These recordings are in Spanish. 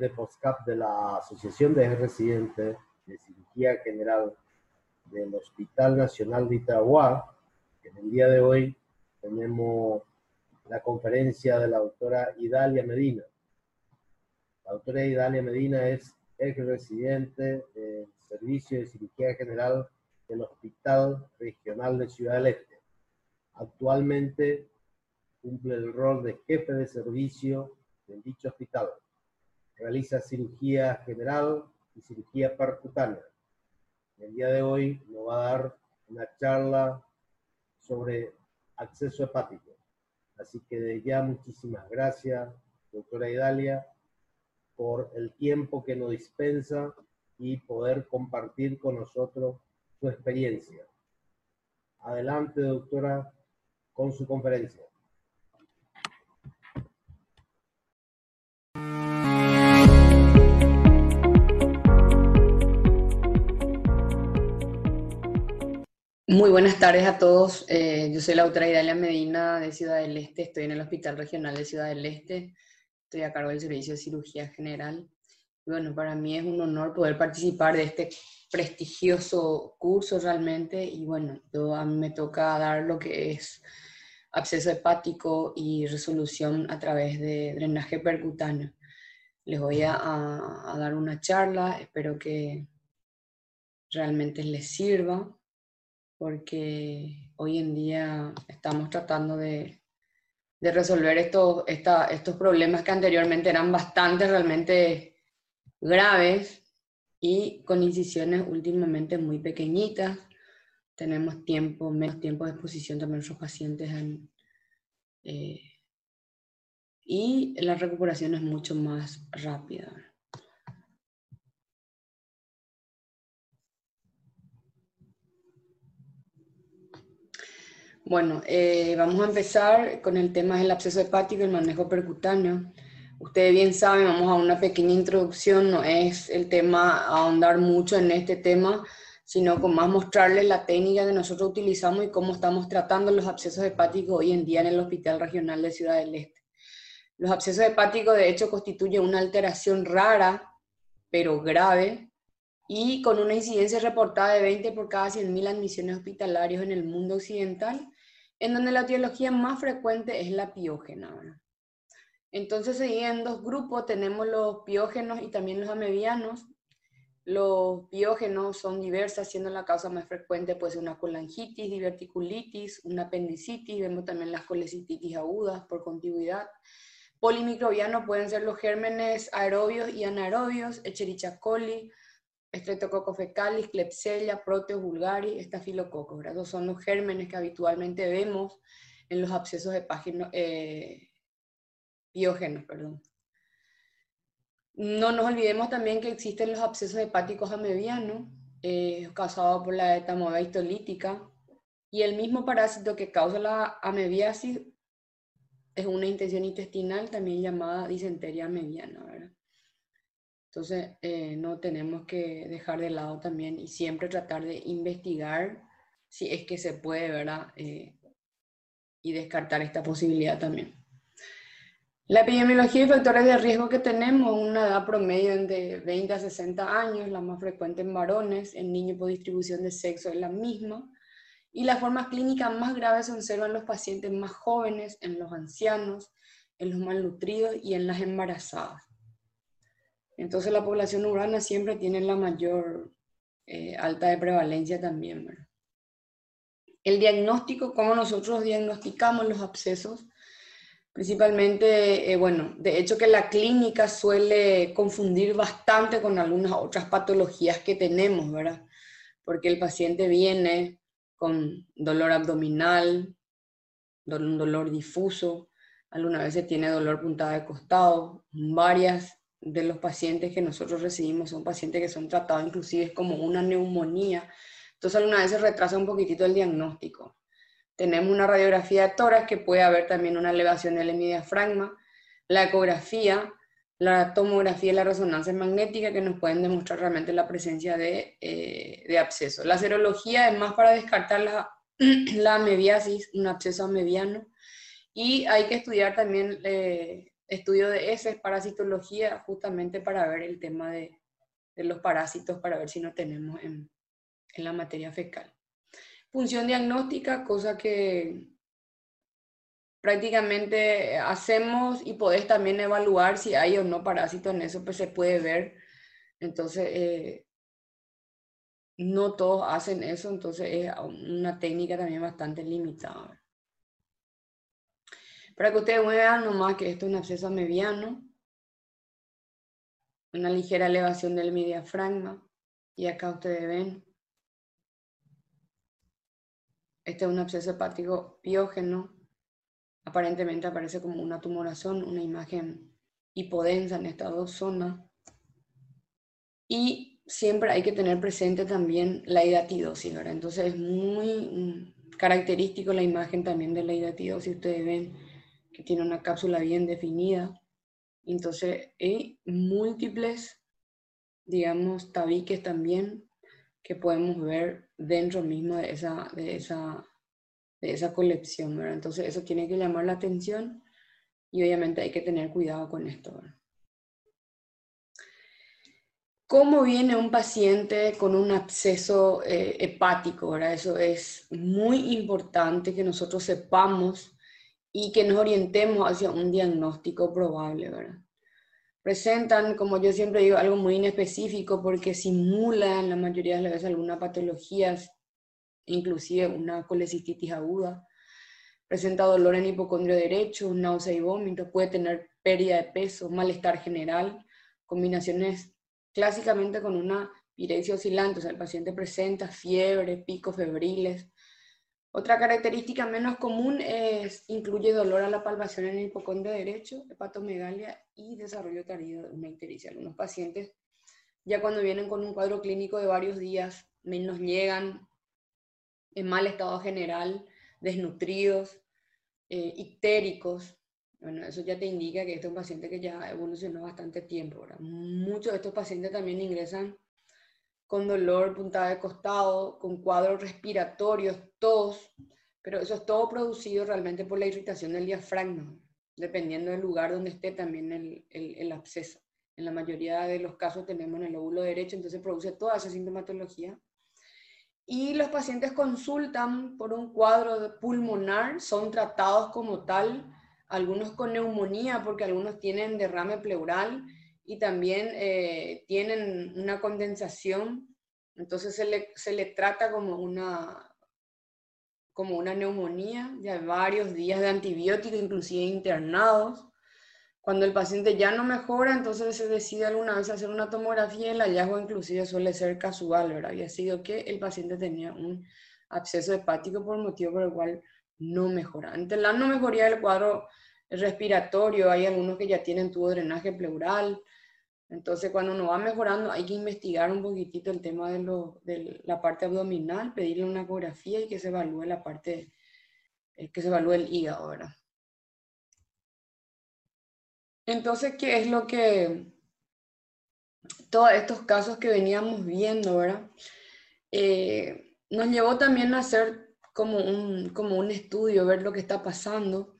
de postcap de la Asociación de Residentes de Cirugía General del Hospital Nacional de Itagua, en el día de hoy tenemos la conferencia de la doctora Idalia Medina. La doctora Idalia Medina es ex residente del Servicio de Cirugía General del Hospital Regional de Ciudad del Este. Actualmente cumple el rol de jefe de servicio en dicho hospital. Realiza cirugía general y cirugía percutánea. El día de hoy nos va a dar una charla sobre acceso hepático. Así que de ya muchísimas gracias, doctora Idalia, por el tiempo que nos dispensa y poder compartir con nosotros su experiencia. Adelante, doctora, con su conferencia. Buenas tardes a todos. Eh, yo soy la doctora Idalia Medina de Ciudad del Este. Estoy en el Hospital Regional de Ciudad del Este. Estoy a cargo del Servicio de Cirugía General. Bueno, para mí es un honor poder participar de este prestigioso curso realmente. Y bueno, yo, a mí me toca dar lo que es absceso hepático y resolución a través de drenaje percutáneo. Les voy a, a dar una charla. Espero que realmente les sirva porque hoy en día estamos tratando de, resolver estos, estos problemas que anteriormente eran bastante realmente graves y con incisiones últimamente muy pequeñitas. Tenemos tiempo, menos tiempo de exposición también nuestros pacientes eh, y la recuperación es mucho más rápida. Bueno, eh, vamos a empezar con el tema del absceso hepático y el manejo percutáneo. Ustedes bien saben, vamos a una pequeña introducción, no es el tema ahondar mucho en este tema, sino con más mostrarles la técnica que nosotros utilizamos y cómo estamos tratando los abscesos hepáticos hoy en día en el Hospital Regional de Ciudad del Este. Los abscesos hepáticos, de hecho, constituyen una alteración rara, pero grave, y con una incidencia reportada de 20 por cada 100.000 admisiones hospitalarias en el mundo occidental, en donde la etiología más frecuente es la piógena. Entonces, en dos grupos, tenemos los piógenos y también los amebianos. Los piógenos son diversas, siendo la causa más frecuente pues una colangitis, diverticulitis, una apendicitis, vemos también las colecititis agudas por contigüidad. Polimicrobianos pueden ser los gérmenes aerobios y anaerobios, Echerichia coli, Streptococcus fecalis, Klebsiella, Proteus vulgaris, Staphylococcus. Esos son los gérmenes que habitualmente vemos en los abscesos hepágenos, eh, biógenos. Perdón. No nos olvidemos también que existen los abscesos hepáticos amebianos, eh, causados por la etamoeba histolítica, y el mismo parásito que causa la amebiasis es una intención intestinal también llamada disentería amebiana. ¿verdad? Entonces, eh, no tenemos que dejar de lado también y siempre tratar de investigar si es que se puede, ¿verdad? Eh, y descartar esta posibilidad también. La epidemiología y factores de riesgo que tenemos, una edad promedio de 20 a 60 años, la más frecuente en varones, en niños por distribución de sexo es la misma, y las formas clínicas más graves se observan en los pacientes más jóvenes, en los ancianos, en los malnutridos y en las embarazadas. Entonces la población urbana siempre tiene la mayor eh, alta de prevalencia también. El diagnóstico, cómo nosotros diagnosticamos los abscesos, principalmente, eh, bueno, de hecho que la clínica suele confundir bastante con algunas otras patologías que tenemos, ¿verdad? Porque el paciente viene con dolor abdominal, un dolor difuso, algunas veces tiene dolor puntada de costado, varias de los pacientes que nosotros recibimos son pacientes que son tratados inclusive como una neumonía. Entonces alguna vez se retrasa un poquitito el diagnóstico. Tenemos una radiografía de tórax que puede haber también una elevación del hemidiafragma, la ecografía, la tomografía y la resonancia magnética que nos pueden demostrar realmente la presencia de, eh, de absceso. La serología es más para descartar la, la amebiasis, un absceso amebiano, Y hay que estudiar también eh, estudio de heces, parasitología, justamente para ver el tema de, los parásitos, para ver si no tenemos en, en la materia fecal. Función diagnóstica, cosa que prácticamente hacemos y podés también evaluar si hay o no parásitos en eso, pues se puede ver. Entonces, eh, no todos hacen eso, entonces es una técnica también bastante limitada. Para que ustedes vean nomás que esto es un absceso mediano, una ligera elevación del diafragma, y acá ustedes ven, este es un absceso hepático piógeno, aparentemente aparece como una tumoración, una imagen hipodensa en estas dos zonas. Y siempre hay que tener presente también la hidatidosis, ¿verdad? Entonces es muy mm, característico la imagen también de la hidatidosis. Ustedes ven que tiene una cápsula bien definida. Entonces hay múltiples, digamos, tabiques también que podemos ver dentro mismo de esa, de esa de esa colección, ¿verdad? Entonces eso tiene que llamar la atención y obviamente hay que tener cuidado con esto. ¿Cómo viene un paciente con un absceso eh, hepático? ¿verdad? Eso es muy importante que nosotros sepamos y que nos orientemos hacia un diagnóstico probable, ¿verdad? Presentan, como yo siempre digo, algo muy inespecífico porque simulan la mayoría de las veces alguna patología inclusive una colecistitis aguda. Presenta dolor en hipocondrio derecho, náusea y vómito, puede tener pérdida de peso, malestar general, combinaciones clásicamente con una pirexia oscilante, o sea, el paciente presenta fiebre, picos febriles. Otra característica menos común es, incluye dolor a la palpación en el hipocondrio derecho, hepatomegalia y desarrollo tardío de una ictericia. Algunos pacientes, ya cuando vienen con un cuadro clínico de varios días, menos llegan en mal estado general, desnutridos, eh, ictéricos. Bueno, eso ya te indica que este es un paciente que ya evolucionó bastante tiempo. Muchos de estos pacientes también ingresan con dolor, puntada de costado, con cuadros respiratorios, tos, pero eso es todo producido realmente por la irritación del diafragma, dependiendo del lugar donde esté también el, el, absceso. En la mayoría de los casos tenemos en el lóbulo derecho, entonces produce toda esa sintomatología y los pacientes consultan por un cuadro pulmonar, son tratados como tal, algunos con neumonía porque algunos tienen derrame pleural y también eh, tienen una condensación, entonces se le, se le trata como una, como una neumonía, ya varios días de antibióticos, inclusive internados. Cuando el paciente ya no mejora, entonces se decide alguna vez hacer una tomografía y el hallazgo inclusive suele ser casual, ¿verdad? Había sido que el paciente tenía un absceso hepático por motivo por el cual no mejora. Ante la no mejoría del cuadro respiratorio, hay algunos que ya tienen tubo de drenaje pleural, entonces cuando uno va mejorando hay que investigar un poquitito el tema de, lo, de la parte abdominal, pedirle una ecografía y que se evalúe la parte, eh, que se evalúe el hígado, ¿verdad? Entonces, ¿qué es lo que todos estos casos que veníamos viendo, ¿verdad? Eh, nos llevó también a hacer como un, como un estudio, ver lo que está pasando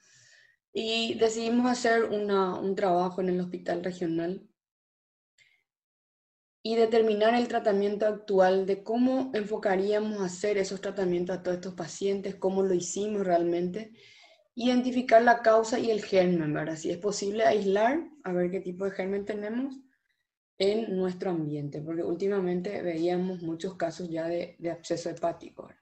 y decidimos hacer un trabajo en el hospital regional y determinar el tratamiento actual de cómo enfocaríamos hacer esos tratamientos a todos estos pacientes, cómo lo hicimos realmente identificar la causa y el germen, ¿verdad? Si es posible aislar, a ver qué tipo de germen tenemos en nuestro ambiente, porque últimamente veíamos muchos casos ya de, de absceso hepático.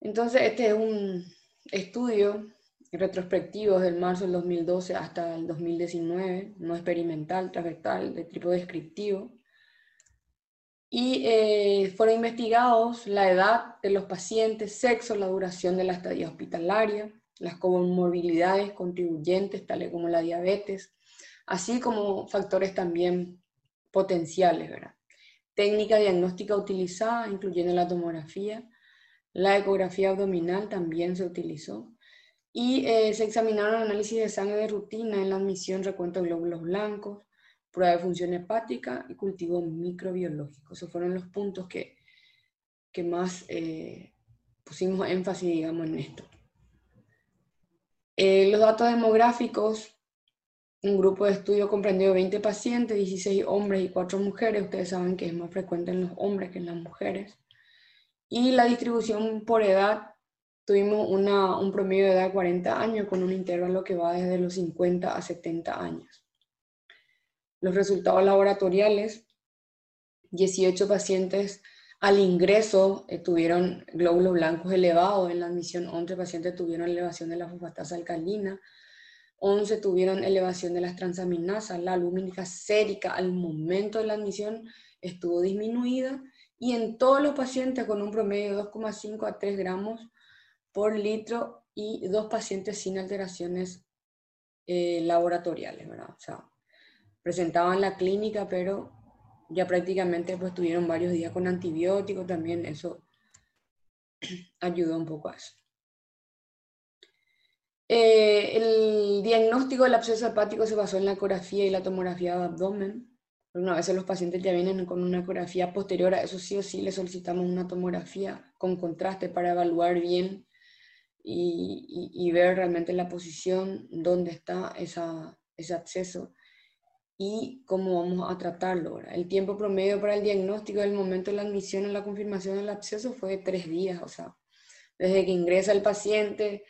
Entonces, este es un estudio retrospectivo del marzo del 2012 hasta el 2019, no experimental, transversal, de tipo descriptivo, y eh, fueron investigados la edad de los pacientes, sexo, la duración de la estadía hospitalaria, las comorbilidades contribuyentes, tales como la diabetes, así como factores también potenciales, ¿verdad? Técnica diagnóstica utilizada, incluyendo la tomografía, la ecografía abdominal también se utilizó, y eh, se examinaron análisis de sangre de rutina en la admisión, recuento de glóbulos blancos, prueba de función hepática y cultivo microbiológico. Esos fueron los puntos que, que más eh, pusimos énfasis, digamos, en esto. Eh, los datos demográficos, un grupo de estudio comprendió 20 pacientes, 16 hombres y 4 mujeres. Ustedes saben que es más frecuente en los hombres que en las mujeres. Y la distribución por edad, tuvimos una, un promedio de edad de 40 años con un intervalo que va desde los 50 a 70 años. Los resultados laboratoriales, 18 pacientes al ingreso eh, tuvieron glóbulos blancos elevados, en la admisión 11 pacientes tuvieron elevación de la fosfatasa alcalina, 11 tuvieron elevación de las transaminasas, la lumínica sérica al momento de la admisión estuvo disminuida y en todos los pacientes con un promedio de 2,5 a 3 gramos por litro y dos pacientes sin alteraciones eh, laboratoriales, ¿verdad? O sea, presentaban la clínica, pero ya prácticamente pues tuvieron varios días con antibióticos, también eso ayudó un poco a eso. Eh, el diagnóstico del absceso hepático se basó en la ecografía y la tomografía de abdomen. Una vez los pacientes ya vienen con una ecografía posterior a eso sí o sí le solicitamos una tomografía con contraste para evaluar bien y, ver realmente la posición, dónde está esa, ese absceso y cómo vamos a tratarlo. El tiempo promedio para el diagnóstico del momento de la admisión en la confirmación del absceso fue de tres días, o sea, desde que ingresa el paciente,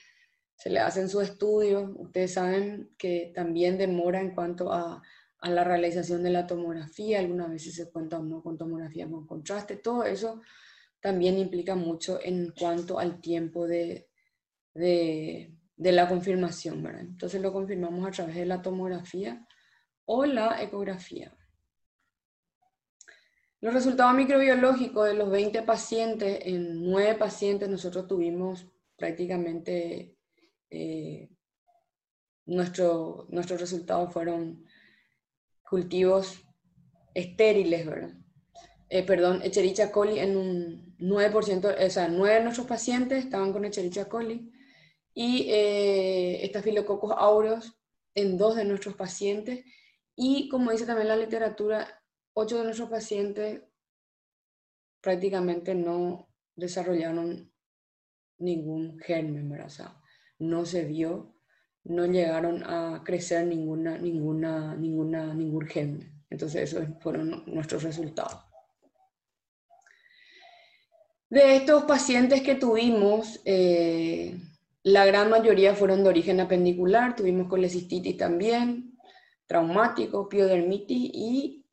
se le hacen sus estudios, ustedes saben que también demora en cuanto a, a la realización de la tomografía, algunas veces se cuenta no con tomografía con contraste, todo eso también implica mucho en cuanto al tiempo de, de, de la confirmación, ¿verdad? Entonces lo confirmamos a través de la tomografía o la ecografía. Los resultados microbiológicos de los 20 pacientes, en 9 pacientes nosotros tuvimos prácticamente, eh, nuestro, nuestros resultados fueron cultivos estériles, ¿verdad? Eh, perdón, Echerichia coli en un 9%, o sea, 9 de nuestros pacientes estaban con Echerichia coli y eh, estafilococos aureus en 2 de nuestros pacientes y como dice también la literatura, ocho de nuestros pacientes prácticamente no desarrollaron ningún germen, ¿verdad? O sea, no se vio, no llegaron a crecer ninguna, ninguna, ninguna, ningún germen. Entonces, esos fueron nuestros resultados. De estos pacientes que tuvimos, eh, la gran mayoría fueron de origen apendicular, tuvimos colecistitis también, traumático, piodermitis y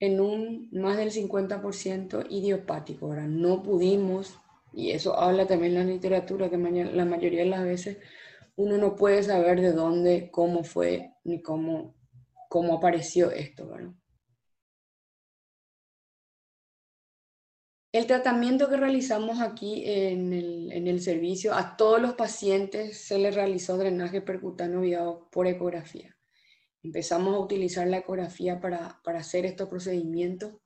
en un más del 50% idiopático. Ahora, no pudimos, y eso habla también la literatura, que la mayoría de las veces uno no puede saber de dónde, cómo fue, ni cómo, cómo apareció esto, ¿verdad? El tratamiento que realizamos aquí en el, servicio, a todos los pacientes se les realizó drenaje percutáneo viado por ecografía. Empezamos a utilizar la ecografía para, hacer estos procedimientos.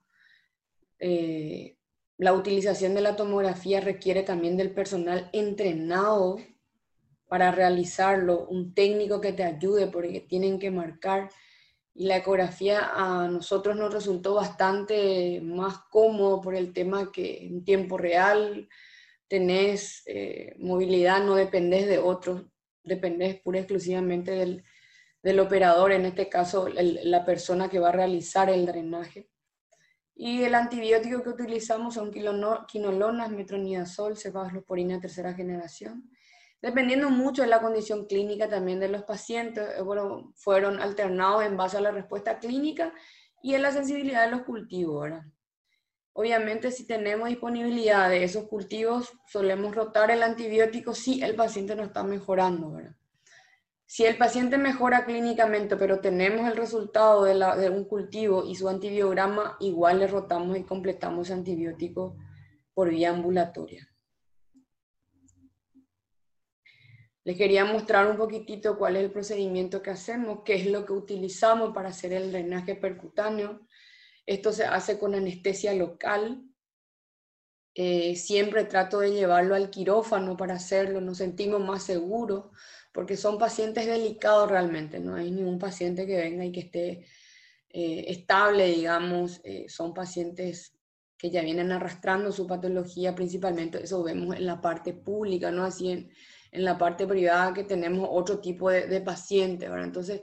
Eh, la utilización de la tomografía requiere también del personal entrenado para realizarlo, un técnico que te ayude porque tienen que marcar y la ecografía a nosotros nos resultó bastante más cómodo por el tema que en tiempo real tenés eh, movilidad, no dependés de otros, dependés pura y exclusivamente del, del, operador, en este caso la persona que va a realizar el drenaje. Y el antibiótico que utilizamos son quinolonas, metronidazol, cefalosporina tercera generación Dependiendo mucho de la condición clínica también de los pacientes, eh, bueno, fueron alternados en base a la respuesta clínica y en la sensibilidad de los cultivos. Obviamente, si tenemos disponibilidad de esos cultivos, solemos rotar el antibiótico si el paciente no está mejorando. Si el paciente mejora clínicamente, pero tenemos el resultado de, de un cultivo y su antibiograma, igual le rotamos y completamos antibiótico por vía ambulatoria. Les quería mostrar un poquitito cuál es el procedimiento que hacemos, qué es lo que utilizamos para hacer el drenaje percutáneo. Esto se hace con anestesia local. Eh, siempre trato de llevarlo al quirófano para hacerlo, nos sentimos más seguros, porque son pacientes delicados realmente, no hay ningún paciente que venga y que esté eh, estable, digamos, eh, son pacientes que ya vienen arrastrando su patología principalmente, eso vemos en la parte pública, ¿no? Así en, en la parte privada que tenemos otro tipo de, de pacientes, ¿verdad? Entonces,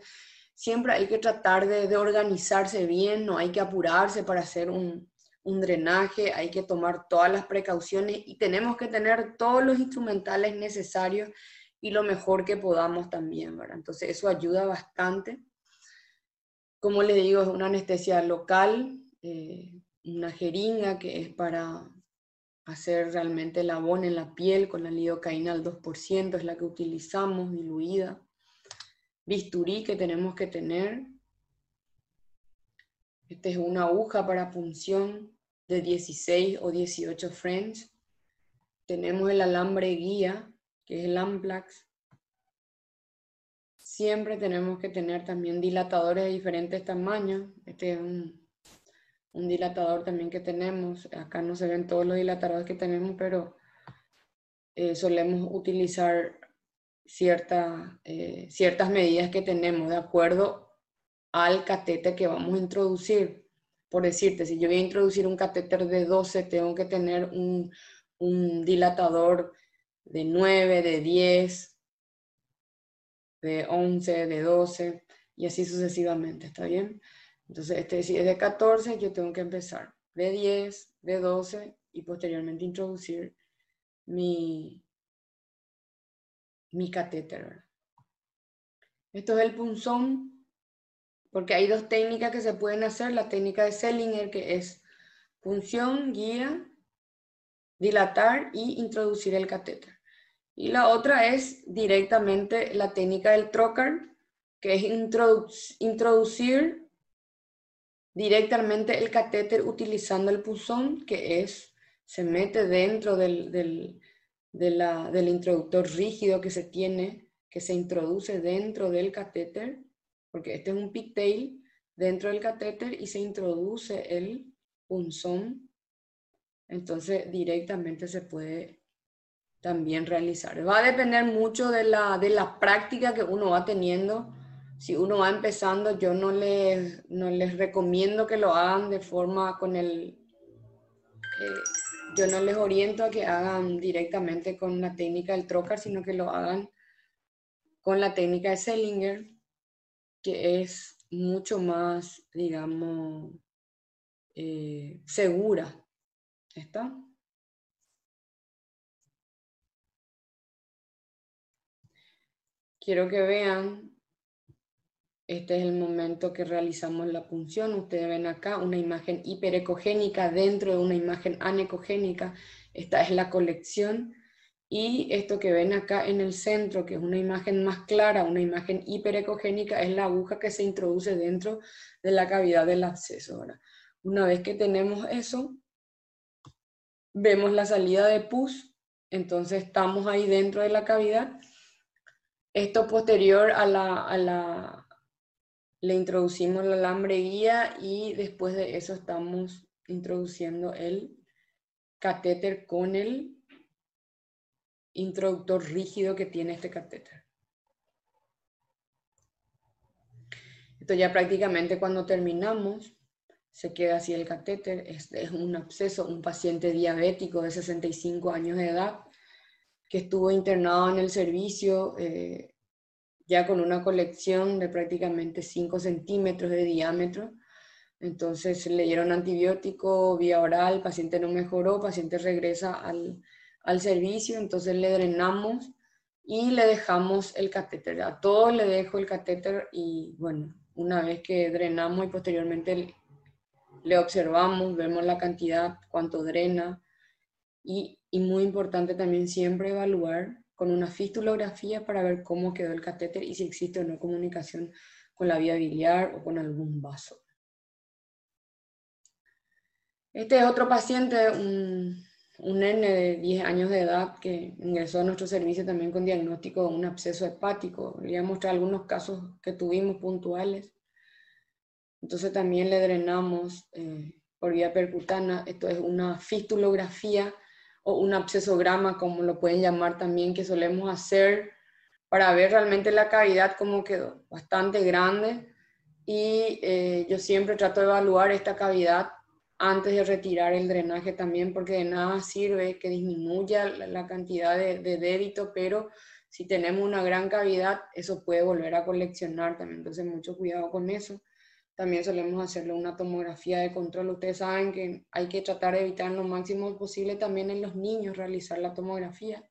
siempre hay que tratar de, de, organizarse bien, no hay que apurarse para hacer un, un drenaje, hay que tomar todas las precauciones y tenemos que tener todos los instrumentales necesarios y lo mejor que podamos también, ¿verdad? Entonces eso ayuda bastante. Como les digo, es una anestesia local, eh, una jeringa que es para hacer realmente el abón en la piel con la lidocaína al 2%, es la que utilizamos diluida. Bisturí que tenemos que tener. Esta es una aguja para punción de 16 o 18 French. Tenemos el alambre guía, que es el Amplax. Siempre tenemos que tener también dilatadores de diferentes tamaños. Este es un, un dilatador también que tenemos. Acá no se ven todos los dilatadores que tenemos, pero eh, solemos utilizar cierta, eh, ciertas medidas que tenemos de acuerdo al catéter que vamos a introducir por decirte, si yo voy a introducir un catéter de 12, tengo que tener un, dilatador de 9, de 10, de 11, de 12, y así sucesivamente, ¿está bien? Entonces, este, es de 14, yo tengo que empezar de 10, de 12, y posteriormente introducir mi, mi catéter. Esto es el punzón porque hay dos técnicas que se pueden hacer, la técnica de Selinger, que es punción, guía, dilatar y introducir el catéter. Y la otra es directamente la técnica del trocar, que es introducir directamente el catéter utilizando el punzón, que es, se mete dentro del, del, del introductor rígido que se tiene, que se introduce dentro del catéter porque este es un pigtail dentro del catéter y se introduce el punzón, entonces directamente se puede también realizar. Va a depender mucho de la, de la práctica que uno va teniendo. Si uno va empezando, yo no les, no les recomiendo que lo hagan de forma con el... Eh, yo no les oriento a que hagan directamente con la técnica del trocar, sino que lo hagan con la técnica de Selinger, que es mucho más, digamos, eh, segura. ¿Está? Quiero que vean, este es el momento que realizamos la punción. Ustedes ven acá una imagen hiperecogénica dentro de una imagen anecogénica. Esta es la colección y esto que ven acá en el centro, que es una imagen más clara, una imagen hiperecogénica, es la aguja que se introduce dentro de la cavidad del absceso. Una vez que tenemos eso, vemos la salida de pus, entonces estamos ahí dentro de la cavidad. Esto posterior a la, a la le introducimos el alambre guía y después de eso estamos introduciendo el catéter con el introductor rígido que tiene este catéter. Esto ya prácticamente cuando terminamos, se queda así el catéter. Este es un absceso, un paciente diabético de 65 años de edad que estuvo internado en el servicio eh, ya con una colección de prácticamente 5 centímetros de diámetro. Entonces le dieron antibiótico vía oral, paciente no mejoró, paciente regresa al, al servicio, entonces le drenamos y le dejamos el catéter. A todos le dejo el catéter y bueno, una vez que drenamos y posteriormente le observamos, vemos la cantidad, cuánto drena y, y muy importante también siempre evaluar con una fistulografía para ver cómo quedó el catéter y si existe o no comunicación con la vía biliar o con algún vaso. Este es otro paciente, un un nene de 10 años de edad que ingresó a nuestro servicio también con diagnóstico de un absceso hepático. Voy a mostrar algunos casos que tuvimos puntuales. Entonces también le drenamos eh, por vía percutana. Esto es una fistulografía o un abscesograma, como lo pueden llamar también, que solemos hacer para ver realmente la cavidad cómo quedó. Bastante grande. Y eh, yo siempre trato de evaluar esta cavidad antes de retirar el drenaje también, porque de nada sirve que disminuya la, cantidad de, débito, pero Si tenemos una gran cavidad, eso puede volver a coleccionar también, entonces mucho cuidado con eso. También solemos hacerle una tomografía de control. Ustedes saben que hay que tratar de evitar lo máximo posible también en los niños realizar la tomografía.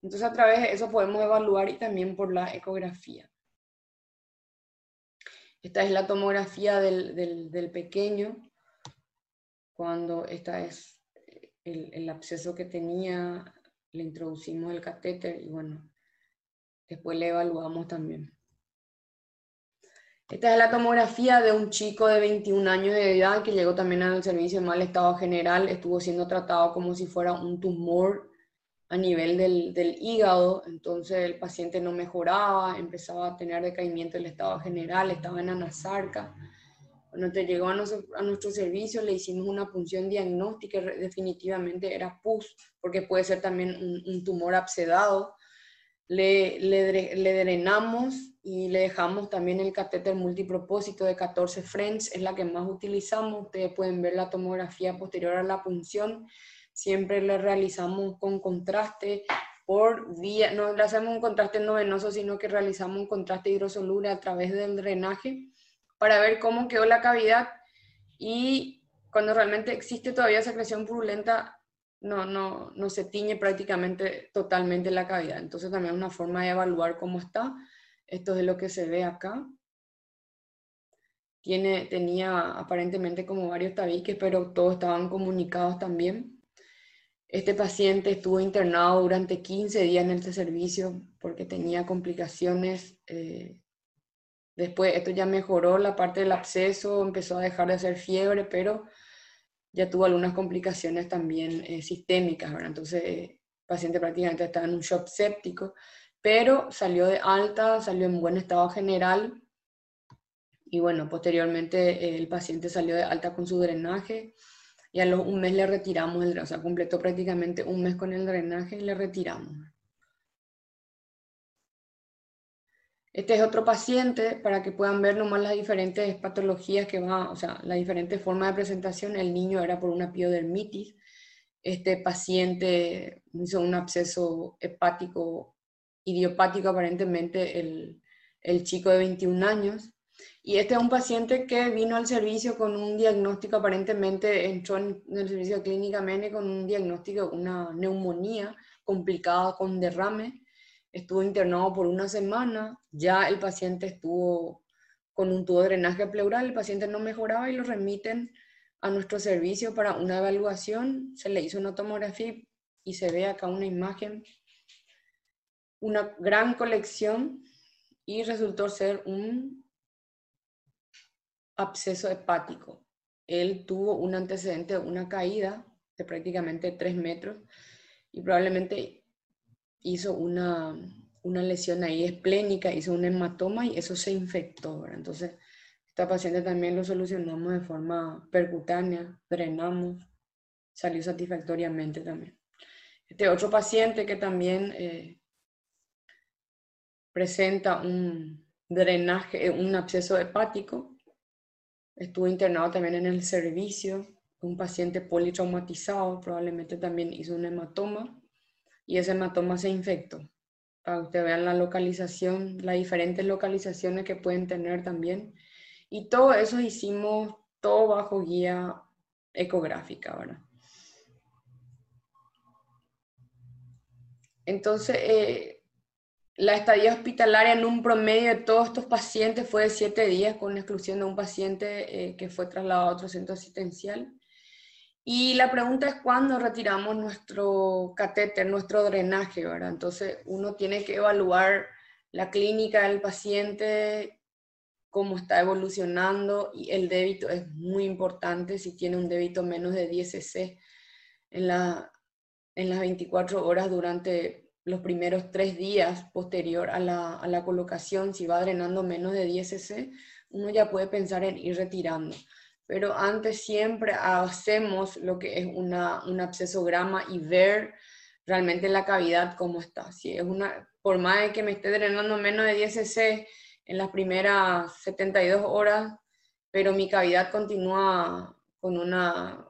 Entonces a través de eso podemos evaluar y también por la ecografía. Esta es la tomografía del, del, pequeño, cuando esta es el, el absceso que tenía, le introducimos el catéter y bueno, después le evaluamos también. Esta es la tomografía de un chico de 21 años de edad que llegó también al servicio de mal estado general, estuvo siendo tratado como si fuera un tumor a nivel del, del, hígado, entonces el paciente no mejoraba, empezaba a tener decaimiento del estado general, estaba en anasarca. Cuando llegó a nuestro, a nuestro servicio le hicimos una punción diagnóstica, definitivamente era PUS, porque puede ser también un, un tumor absedado le, le, drenamos y le dejamos también el catéter multipropósito de 14 French, es la que más utilizamos. Ustedes pueden ver la tomografía posterior a la punción. Siempre le realizamos con contraste por vía, no le hacemos un contraste no venoso, sino que realizamos un contraste hidrosoluble a través del drenaje para ver cómo quedó la cavidad y cuando realmente existe todavía secreción purulenta, no, no, no se tiñe prácticamente totalmente la cavidad. Entonces también es una forma de evaluar cómo está. Esto es lo que se ve acá. Tiene, tenía aparentemente como varios tabiques, pero todos estaban comunicados también. Este paciente estuvo internado durante 15 días en este servicio porque tenía complicaciones. Eh, después esto ya mejoró la parte del absceso, empezó a dejar de hacer fiebre, pero ya tuvo algunas complicaciones también eh, sistémicas, ¿verdad? Entonces, el paciente prácticamente estaba en un shock séptico, pero salió de alta, salió en buen estado general, y bueno, posteriormente eh, el paciente salió de alta con su drenaje, y a los un mes le retiramos el drenaje, o sea, completó prácticamente un mes con el drenaje y le retiramos. Este es otro paciente para que puedan ver nomás las diferentes patologías que va, o sea, las diferentes formas de presentación. El niño era por una piodermitis. Este paciente hizo un absceso hepático idiopático aparentemente el, el chico de 21 años. Y este es un paciente que vino al servicio con un diagnóstico, aparentemente entró en, el servicio de clínica MENE con un diagnóstico, una neumonía complicada con derrame estuvo internado por una semana, ya el paciente estuvo con un tubo de drenaje pleural, el paciente no mejoraba y lo remiten a nuestro servicio para una evaluación, se le hizo una tomografía y se ve acá una imagen, una gran colección y resultó ser un absceso hepático. Él tuvo un antecedente de una caída de prácticamente 3 metros y probablemente hizo una, una lesión ahí esplénica, hizo un hematoma y eso se infectó. Entonces, esta paciente también lo solucionamos de forma percutánea, drenamos, salió satisfactoriamente también. Este otro paciente que también eh, presenta un drenaje, eh, un absceso hepático, estuvo internado también en el servicio, un paciente politraumatizado, probablemente también hizo un hematoma y ese hematoma se infectó. Para que vean la localización, las diferentes localizaciones que pueden tener también. Y todo eso hicimos todo bajo guía ecográfica, ¿verdad? Entonces, eh, la estadía hospitalaria en un promedio de todos estos pacientes fue de siete días, con exclusión de un paciente eh, que fue trasladado a otro centro asistencial. Y la pregunta es cuándo retiramos nuestro catéter, nuestro drenaje, ¿verdad? Entonces uno tiene que evaluar la clínica del paciente, cómo está evolucionando y el débito es muy importante si tiene un débito menos de 10 cc en, la, en las 24 horas durante los primeros tres días posterior a la, a la colocación, si va drenando menos de 10 cc, uno ya puede pensar en ir retirando pero antes siempre hacemos lo que es una, un abscesograma y ver realmente la cavidad cómo está. Si es una, por más de que me esté drenando menos de 10 cc en las primeras 72 horas, pero mi cavidad continúa con una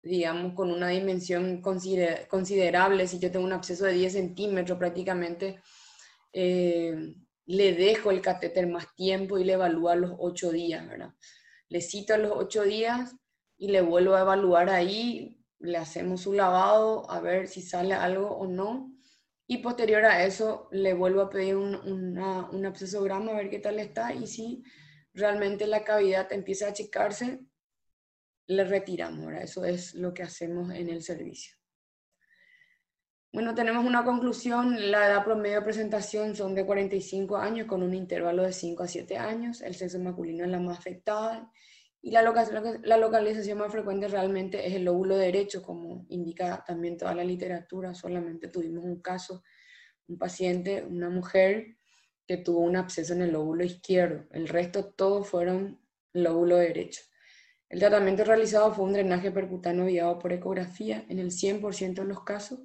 digamos, con una dimensión considerable, si yo tengo un absceso de 10 centímetros prácticamente, eh, le dejo el catéter más tiempo y le evalúo a los 8 días, ¿verdad? Le cito a los 8 días y le vuelvo a evaluar ahí, le hacemos su lavado a ver si sale algo o no. Y posterior a eso le vuelvo a pedir un, una, un abscesograma a ver qué tal está y si realmente la cavidad empieza a achicarse, le retiramos. ¿verdad? Eso es lo que hacemos en el servicio. Bueno, tenemos una conclusión. La edad promedio de presentación son de 45 años con un intervalo de 5 a 7 años. El sexo masculino es la más afectada. Y la, la localización más frecuente realmente es el lóbulo derecho, como indica también toda la literatura. Solamente tuvimos un caso, un paciente, una mujer que tuvo un absceso en el lóbulo izquierdo. El resto todos fueron lóbulo derecho. El tratamiento realizado fue un drenaje percutáneo guiado por ecografía en el 100% de los casos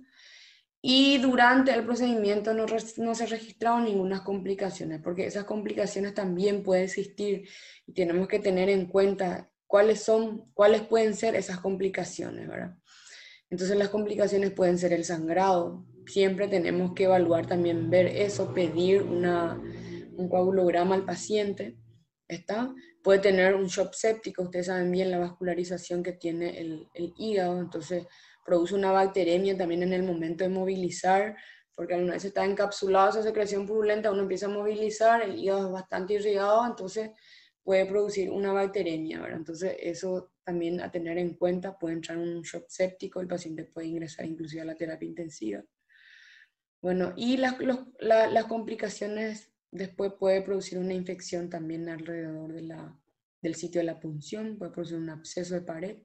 y durante el procedimiento no, no, se registraron ninguna complicaciones, porque esas complicaciones también pueden existir y tenemos que tener en cuenta cuáles son, cuáles pueden ser esas complicaciones, ¿verdad? Entonces las complicaciones pueden ser el sangrado. Siempre tenemos que evaluar también, ver eso, pedir una, un coagulograma al paciente. ¿Está? Puede tener un shock séptico, ustedes saben bien la vascularización que tiene el, el hígado, entonces produce una bacteremia también en el momento de movilizar, porque una vez está encapsulado esa secreción purulenta, uno empieza a movilizar, el hígado es bastante irrigado, entonces puede producir una bacteremia, ¿verdad? Entonces eso también a tener en cuenta, puede entrar un shock séptico, el paciente puede ingresar inclusive a la terapia intensiva. Bueno, y las, las complicaciones después puede producir una infección también alrededor de la, del sitio de la punción, puede producir un absceso de pared,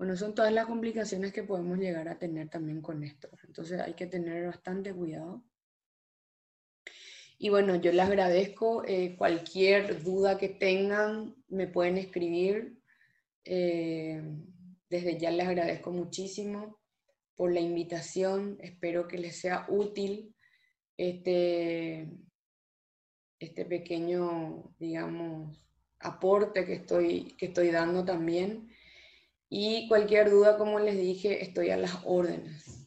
bueno, son todas las complicaciones que podemos llegar a tener también con esto. Entonces hay que tener bastante cuidado. Y bueno, yo les agradezco. Eh, cualquier duda que tengan, me pueden escribir. Eh, desde ya les agradezco muchísimo por la invitación. Espero que les sea útil este, este pequeño, digamos, aporte que estoy, que estoy dando también. Y cualquier duda, como les dije, estoy a las órdenes.